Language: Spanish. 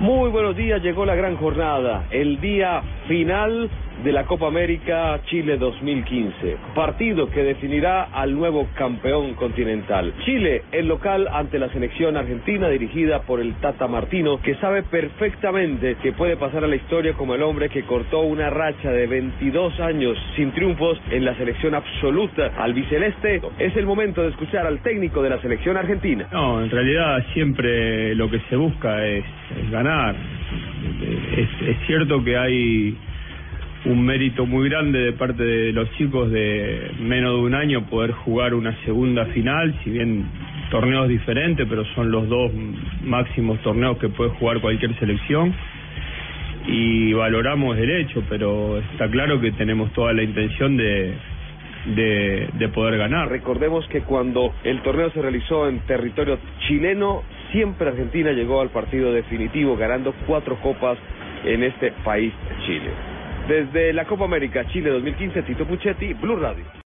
Muy buenos días, llegó la gran jornada, el día final de la Copa América Chile 2015, partido que definirá al nuevo campeón continental. Chile, el local ante la selección argentina dirigida por el Tata Martino, que sabe perfectamente que puede pasar a la historia como el hombre que cortó una racha de 22 años sin triunfos en la selección absoluta albiceleste. Es el momento de escuchar al técnico de la selección argentina. No, en realidad siempre lo que se busca es, es ganar. Es, es cierto que hay un mérito muy grande de parte de los chicos de menos de un año poder jugar una segunda final, si bien torneos diferentes, pero son los dos máximos torneos que puede jugar cualquier selección. Y valoramos el hecho, pero está claro que tenemos toda la intención de, de poder ganar. Recordemos que cuando el torneo se realizó en territorio chileno, siempre Argentina llegó al partido definitivo, ganando cuatro copas en este país, Chile. Desde la Copa América Chile 2015, Tito Puchetti, Blue Radio.